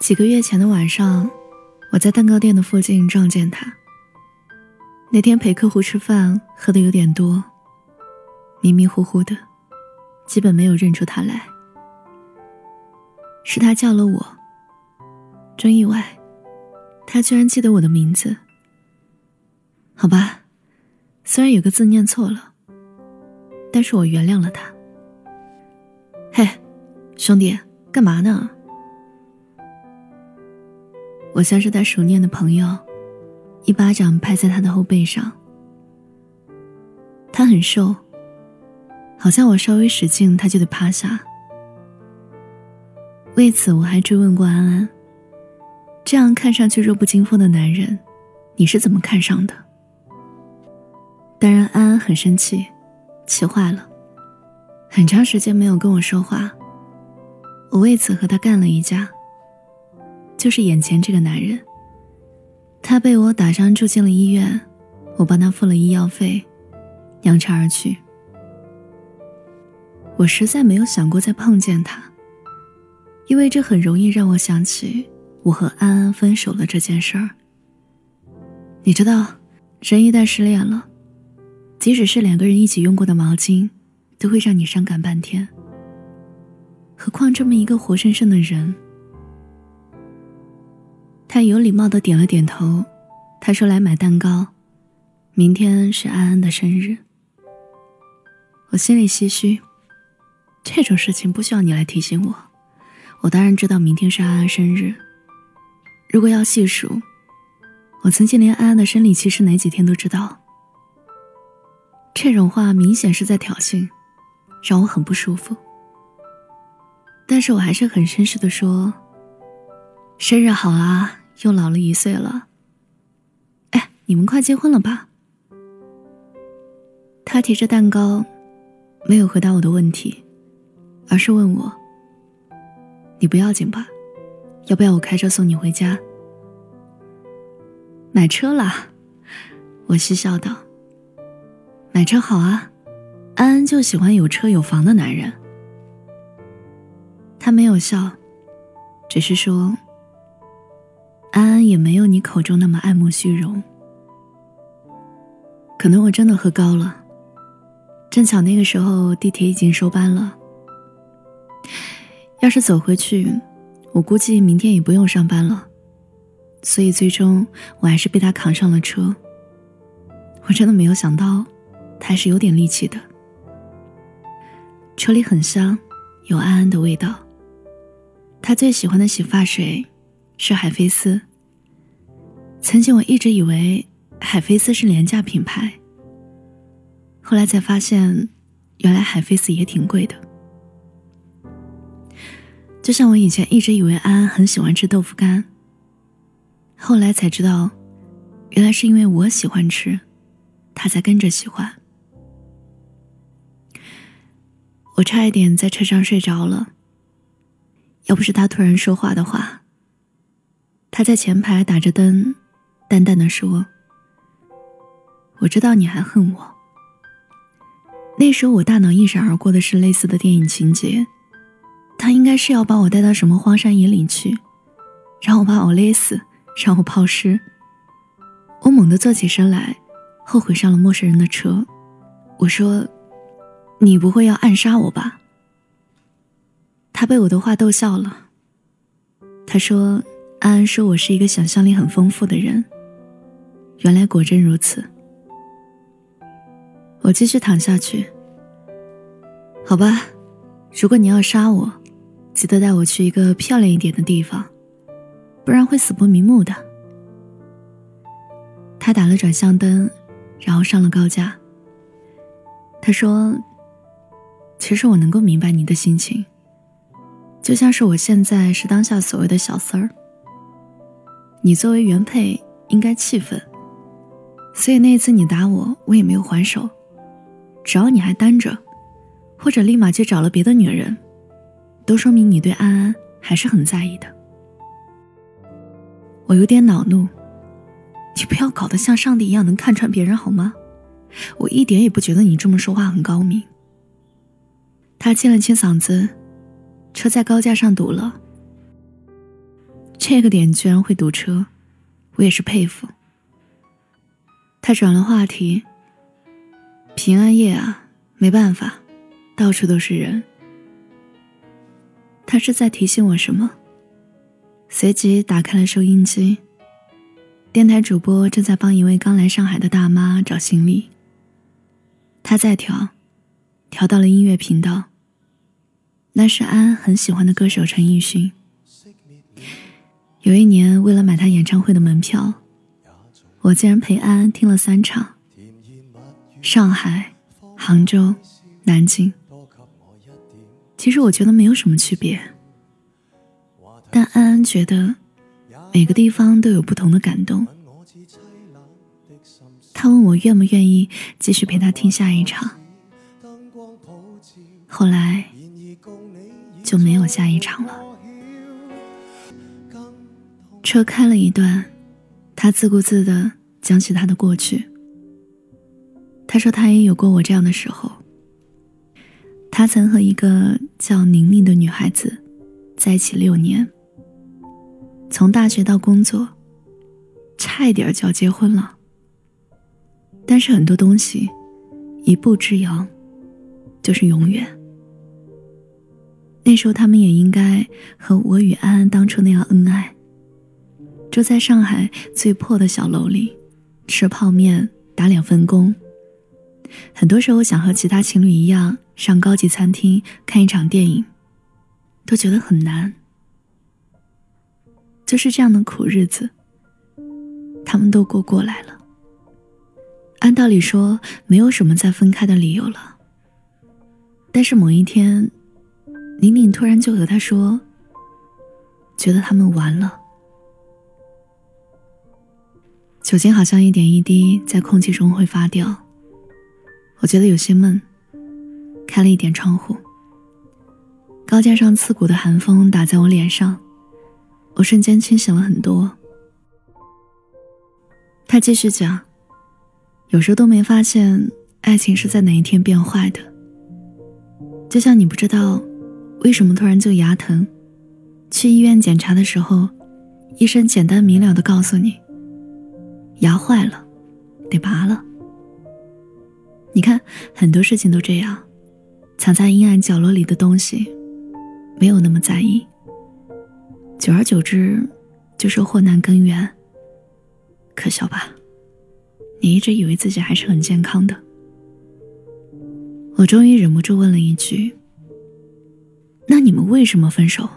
几个月前的晚上，我在蛋糕店的附近撞见他。那天陪客户吃饭，喝的有点多，迷迷糊糊的，基本没有认出他来。是他叫了我，真意外，他居然记得我的名字。好吧，虽然有个字念错了，但是我原谅了他。嘿，兄弟，干嘛呢？我像是他熟念的朋友，一巴掌拍在他的后背上。他很瘦，好像我稍微使劲，他就得趴下。为此，我还追问过安安：“这样看上去弱不禁风的男人，你是怎么看上的？”当然，安安很生气，气坏了，很长时间没有跟我说话。我为此和他干了一架。就是眼前这个男人，他被我打伤住进了医院，我帮他付了医药费，扬长而去。我实在没有想过再碰见他，因为这很容易让我想起我和安安分手了这件事儿。你知道，人一旦失恋了，即使是两个人一起用过的毛巾，都会让你伤感半天。何况这么一个活生生的人。他有礼貌的点了点头，他说：“来买蛋糕，明天是安安的生日。”我心里唏嘘，这种事情不需要你来提醒我，我当然知道明天是安安生日。如果要细数，我曾经连安安的生理期是哪几天都知道。这种话明显是在挑衅，让我很不舒服。但是我还是很绅士的说：“生日好啊。”又老了一岁了。哎，你们快结婚了吧？他提着蛋糕，没有回答我的问题，而是问我：“你不要紧吧？要不要我开车送你回家？”买车啦！我嬉笑道：“买车好啊，安安就喜欢有车有房的男人。”他没有笑，只是说。安安也没有你口中那么爱慕虚荣，可能我真的喝高了。正巧那个时候地铁已经收班了，要是走回去，我估计明天也不用上班了。所以最终我还是被他扛上了车。我真的没有想到，他还是有点力气的。车里很香，有安安的味道。他最喜欢的洗发水。是海飞丝。曾经我一直以为海飞丝是廉价品牌，后来才发现，原来海飞丝也挺贵的。就像我以前一直以为安安很喜欢吃豆腐干，后来才知道，原来是因为我喜欢吃，他才跟着喜欢。我差一点在车上睡着了，要不是他突然说话的话。他在前排打着灯，淡淡的说：“我知道你还恨我。”那时候我大脑一闪而过的是类似的电影情节，他应该是要把我带到什么荒山野岭去，让我把我勒死，让我抛尸。我猛地坐起身来，后悔上了陌生人的车。我说：“你不会要暗杀我吧？”他被我的话逗笑了。他说。安安说：“我是一个想象力很丰富的人。”原来果真如此。我继续躺下去。好吧，如果你要杀我，记得带我去一个漂亮一点的地方，不然会死不瞑目的。他打了转向灯，然后上了高架。他说：“其实我能够明白你的心情，就像是我现在是当下所谓的小三儿。”你作为原配应该气愤，所以那一次你打我，我也没有还手。只要你还单着，或者立马去找了别的女人，都说明你对安安还是很在意的。我有点恼怒，你不要搞得像上帝一样能看穿别人好吗？我一点也不觉得你这么说话很高明。他清了清嗓子，车在高架上堵了。这个点居然会堵车，我也是佩服。他转了话题。平安夜啊，没办法，到处都是人。他是在提醒我什么？随即打开了收音机。电台主播正在帮一位刚来上海的大妈找行李。他在调，调到了音乐频道。那是安很喜欢的歌手陈奕迅。有一年，为了买他演唱会的门票，我竟然陪安安听了三场。上海、杭州、南京。其实我觉得没有什么区别，但安安觉得每个地方都有不同的感动。他问我愿不愿意继续陪他听下一场，后来就没有下一场了。车开了一段，他自顾自的讲起他的过去。他说他也有过我这样的时候。他曾和一个叫宁宁的女孩子在一起六年，从大学到工作，差一点就要结婚了。但是很多东西，一步之遥，就是永远。那时候他们也应该和我与安安当初那样恩爱，住在上海最破的小楼里，吃泡面，打两份工。很多时候想和其他情侣一样上高级餐厅看一场电影，都觉得很难。就是这样的苦日子，他们都过过来了。按道理说，没有什么再分开的理由了。但是某一天，宁宁突然就和他说，觉得他们完了。酒精好像一点一滴在空气中挥发掉。我觉得有些闷，开了一点窗户。高架上刺骨的寒风打在我脸上，我瞬间清醒了很多。他继续讲，有时候都没发现爱情是在哪一天变坏的。就像你不知道为什么突然就牙疼，去医院检查的时候，医生简单明了的告诉你，牙坏了，得拔了。你看，很多事情都这样，藏在阴暗角落里的东西，没有那么在意。久而久之，就是祸难根源。可笑吧？你一直以为自己还是很健康的。我终于忍不住问了一句：“那你们为什么分手？”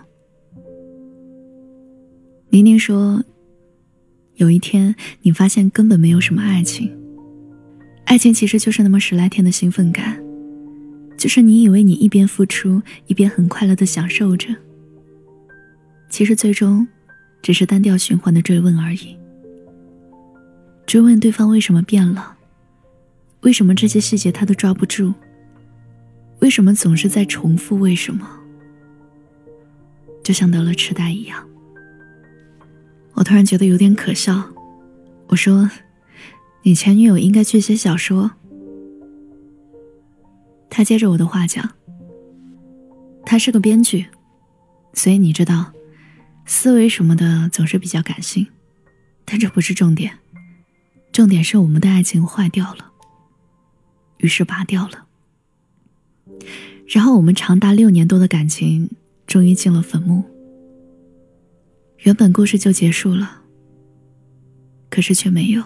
宁宁说：“有一天，你发现根本没有什么爱情。”爱情其实就是那么十来天的兴奋感，就是你以为你一边付出一边很快乐的享受着，其实最终只是单调循环的追问而已。追问对方为什么变了，为什么这些细节他都抓不住，为什么总是在重复为什么，就像得了痴呆一样。我突然觉得有点可笑，我说。你前女友应该去写小说。他接着我的话讲，他是个编剧，所以你知道，思维什么的总是比较感性，但这不是重点，重点是我们的爱情坏掉了，于是拔掉了，然后我们长达六年多的感情终于进了坟墓。原本故事就结束了，可是却没有。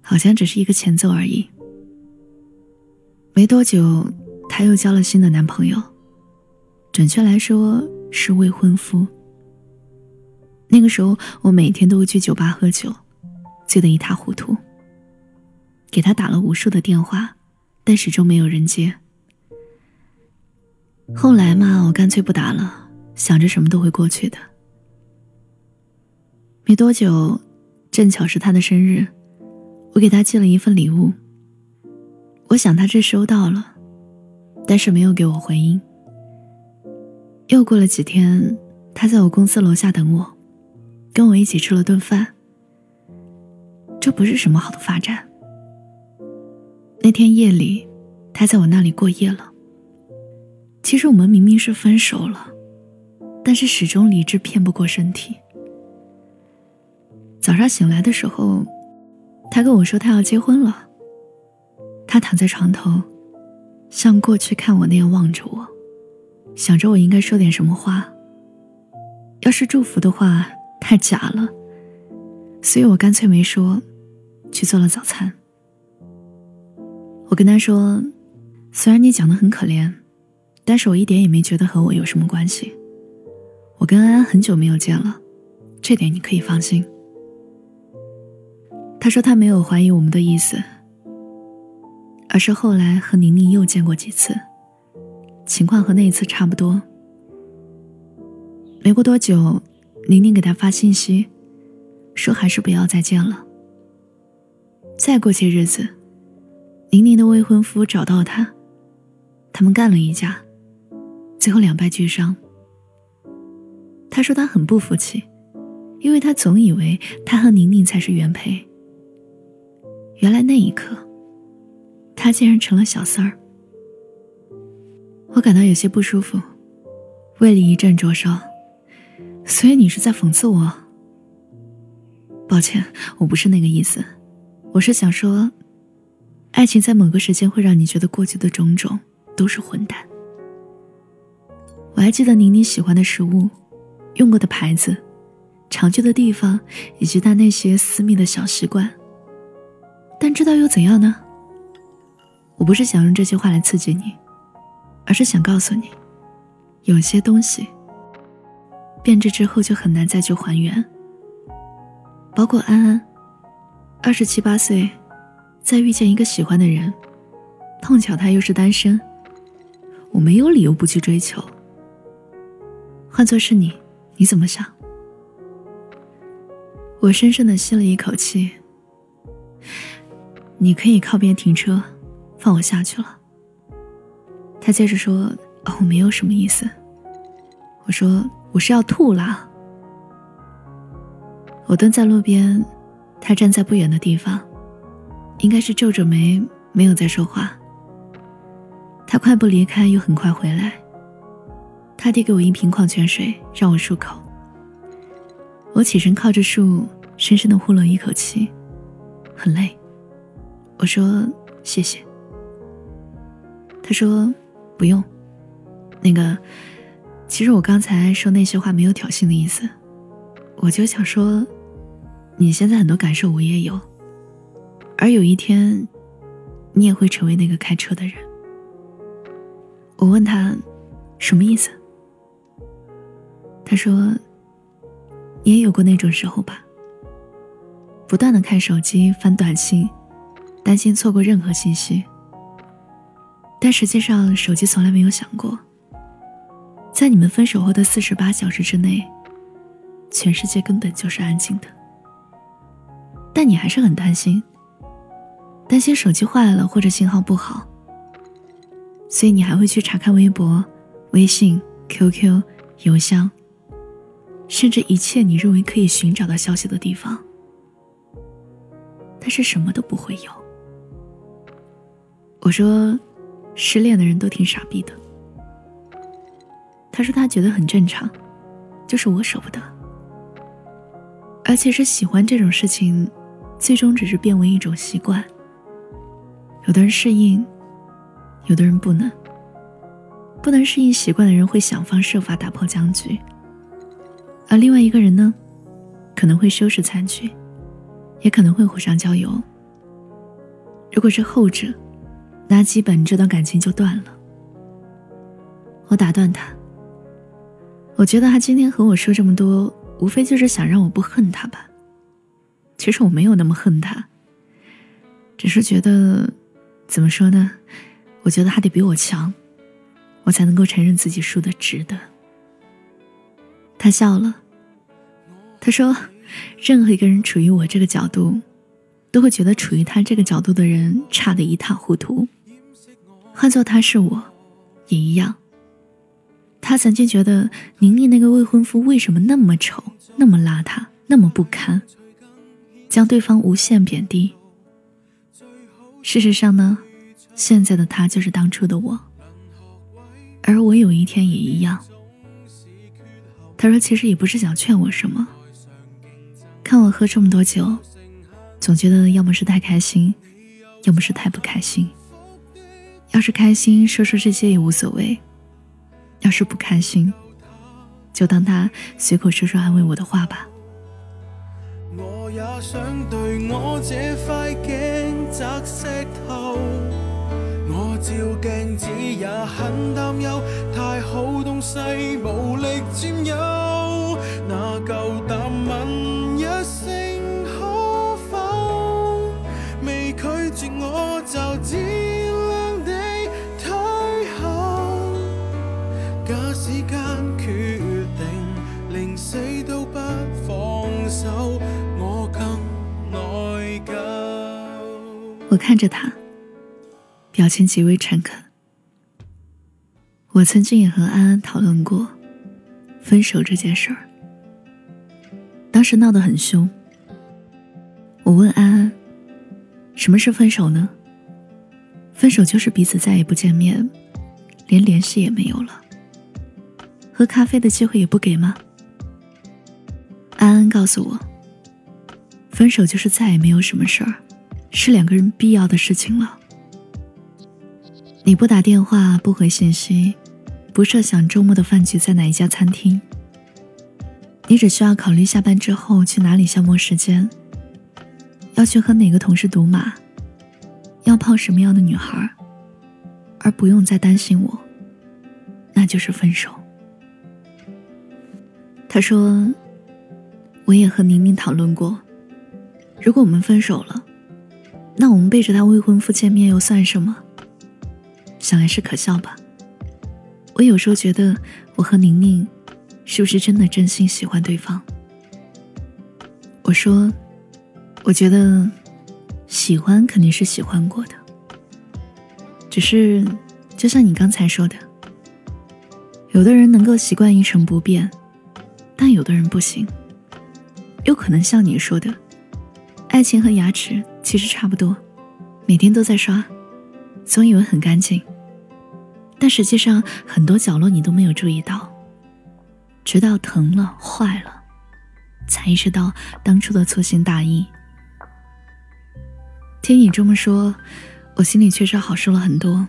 好像只是一个前奏而已。没多久，她又交了新的男朋友，准确来说是未婚夫。那个时候，我每天都会去酒吧喝酒，醉得一塌糊涂。给他打了无数的电话，但始终没有人接。后来嘛，我干脆不打了，想着什么都会过去的。没多久，正巧是他的生日。我给他寄了一份礼物，我想他这收到了，但是没有给我回音。又过了几天，他在我公司楼下等我，跟我一起吃了顿饭。这不是什么好的发展。那天夜里，他在我那里过夜了。其实我们明明是分手了，但是始终理智骗不过身体。早上醒来的时候，他跟我说他要结婚了。他躺在床头，像过去看我那样望着我，想着我应该说点什么话。要是祝福的话，太假了，所以我干脆没说，去做了早餐。我跟他说，虽然你讲的很可怜，但是我一点也没觉得和我有什么关系。我跟安安很久没有见了，这点你可以放心。他说他没有怀疑我们的意思，而是后来和宁宁又见过几次，情况和那一次差不多。没过多久，宁宁给他发信息，说还是不要再见了。再过些日子，宁宁的未婚夫找到他，他们干了一架，最后两败俱伤。他说他很不服气，因为他总以为他和宁宁才是原配。原来那一刻，他竟然成了小三儿。我感到有些不舒服，胃里一阵灼烧。所以你是在讽刺我？抱歉，我不是那个意思，我是想说，爱情在某个时间会让你觉得过去的种种都是混蛋。我还记得宁宁喜欢的食物，用过的牌子，常去的地方，以及他那些私密的小习惯。但知道又怎样呢？我不是想用这些话来刺激你，而是想告诉你，有些东西变质之后就很难再去还原。包括安安，二十七八岁，再遇见一个喜欢的人，碰巧他又是单身，我没有理由不去追求。换做是你，你怎么想？我深深的吸了一口气。你可以靠边停车，放我下去了。他接着说：“哦，没有什么意思。”我说：“我是要吐了。”我蹲在路边，他站在不远的地方，应该是皱着眉，没有再说话。他快步离开，又很快回来。他递给我一瓶矿泉水，让我漱口。我起身靠着树，深深的呼了一口气，很累。我说谢谢。他说不用。那个，其实我刚才说那些话没有挑衅的意思，我就想说，你现在很多感受我也有，而有一天，你也会成为那个开车的人。我问他什么意思？他说，你也有过那种时候吧？不断的看手机，翻短信。担心错过任何信息，但实际上手机从来没有想过，在你们分手后的四十八小时之内，全世界根本就是安静的。但你还是很担心，担心手机坏了或者信号不好，所以你还会去查看微博、微信、QQ、邮箱，甚至一切你认为可以寻找到消息的地方，但是什么都不会有。我说，失恋的人都挺傻逼的。他说他觉得很正常，就是我舍不得。而且是喜欢这种事情，最终只是变为一种习惯。有的人适应，有的人不能。不能适应习惯的人会想方设法打破僵局，而另外一个人呢，可能会收拾残局，也可能会火上浇油。如果是后者。那基本这段感情就断了。我打断他。我觉得他今天和我说这么多，无非就是想让我不恨他吧。其实我没有那么恨他，只是觉得，怎么说呢？我觉得他得比我强，我才能够承认自己输的值得。他笑了。他说：“任何一个人处于我这个角度，都会觉得处于他这个角度的人差得一塌糊涂。”换做他是我，也一样。他曾经觉得宁宁那个未婚夫为什么那么丑、那么邋遢、那么不堪，将对方无限贬低。事实上呢，现在的他就是当初的我，而我有一天也一样。他说：“其实也不是想劝我什么，看我喝这么多酒，总觉得要么是太开心，要么是太不开心。要是开心，说说这些也无所谓；要是不开心，就当他随口说说安慰我的话吧。我也想对我这块镜砸石头，我照镜子也很担忧，太好东西无力占有，看着他，表情极为诚恳。我曾经也和安安讨论过分手这件事儿，当时闹得很凶。我问安安：“什么是分手呢？”分手就是彼此再也不见面，连联系也没有了，喝咖啡的机会也不给吗？安安告诉我：“分手就是再也没有什么事儿。”是两个人必要的事情了。你不打电话，不回信息，不设想周末的饭局在哪一家餐厅。你只需要考虑下班之后去哪里消磨时间，要去和哪个同事赌马，要泡什么样的女孩，而不用再担心我，那就是分手。他说：“我也和宁宁讨论过，如果我们分手了。”那我们背着他未婚夫见面又算什么？想来是可笑吧。我有时候觉得，我和宁宁是不是真的真心喜欢对方？我说，我觉得喜欢肯定是喜欢过的，只是就像你刚才说的，有的人能够习惯一成不变，但有的人不行。有可能像你说的，爱情和牙齿。其实差不多，每天都在刷，总以为很干净，但实际上很多角落你都没有注意到，直到疼了、坏了，才意识到当初的粗心大意。听你这么说，我心里确实好受了很多。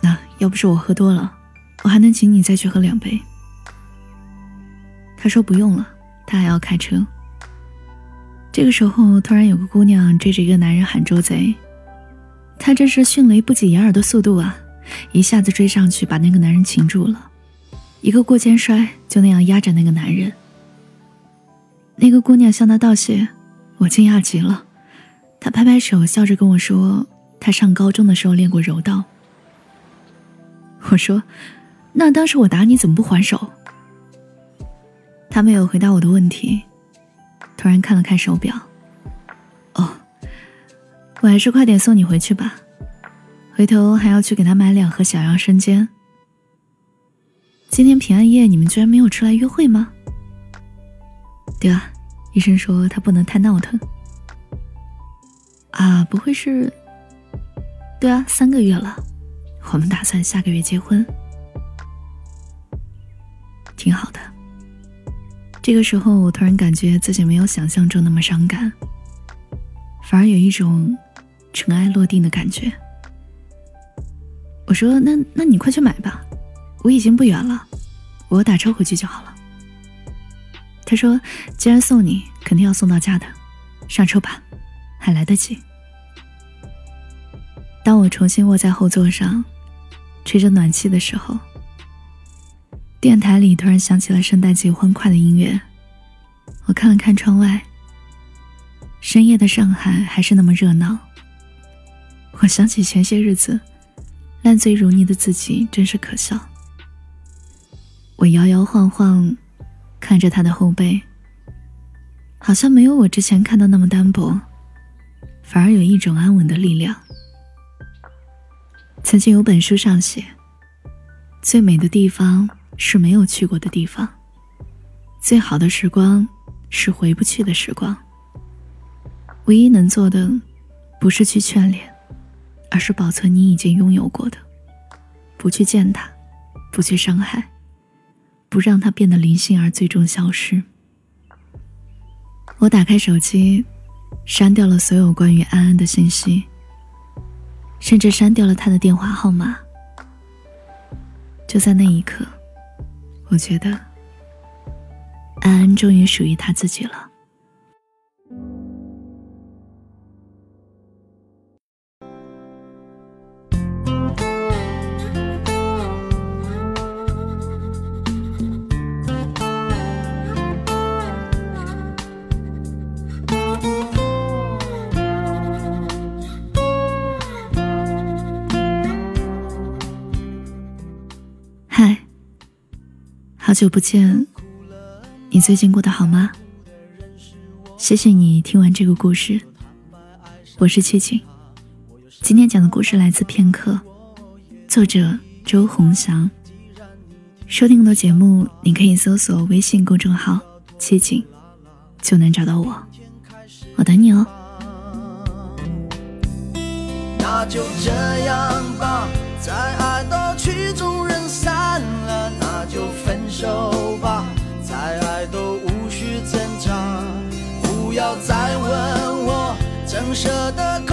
那要不是我喝多了，我还能请你再去喝两杯。他说不用了，他还要开车。这个时候，突然有个姑娘追着一个男人喊“捉贼”，他这是迅雷不及掩耳的速度啊！一下子追上去，把那个男人擒住了，一个过肩摔，就那样压着那个男人。那个姑娘向他道谢，我惊讶极了，她拍拍手，笑着跟我说：“她上高中的时候练过柔道。”我说：“那当时我打你怎么不还手？”他没有回答我的问题。突然看了看手表，哦，我还是快点送你回去吧，回头还要去给他买两盒小杨生煎。今天平安夜你们居然没有出来约会吗？对啊，医生说他不能太闹腾。啊，不会是？对啊，三个月了，我们打算下个月结婚，挺好的。这个时候，我突然感觉自己没有想象中那么伤感，反而有一种尘埃落定的感觉。我说：“那那你快去买吧，我已经不远了，我打车回去就好了。”他说：“既然送你，肯定要送到家的，上车吧，还来得及。”当我重新卧在后座上，吹着暖气的时候。电台里突然响起了圣诞节欢快的音乐，我看了看窗外。深夜的上海还是那么热闹。我想起前些日子，烂醉如泥的自己真是可笑。我摇摇晃晃，看着他的后背，好像没有我之前看到那么单薄，反而有一种安稳的力量。曾经有本书上写，最美的地方。是没有去过的地方。最好的时光是回不去的时光。唯一能做的，不是去眷恋，而是保存你已经拥有过的，不去践踏，不去伤害，不让它变得零星而最终消失。我打开手机，删掉了所有关于安安的信息，甚至删掉了他的电话号码。就在那一刻，我觉得安安终于属于他自己了。久不见，你最近过得好吗？谢谢你听完这个故事，我是七景。今天讲的故事来自片刻，作者周鸿祥。收听更多节目，你可以搜索微信公众号“七景”，就能找到我。我等你哦。那就这样吧，再爱手吧，再爱都无需挣扎。不要再问我，怎舍得。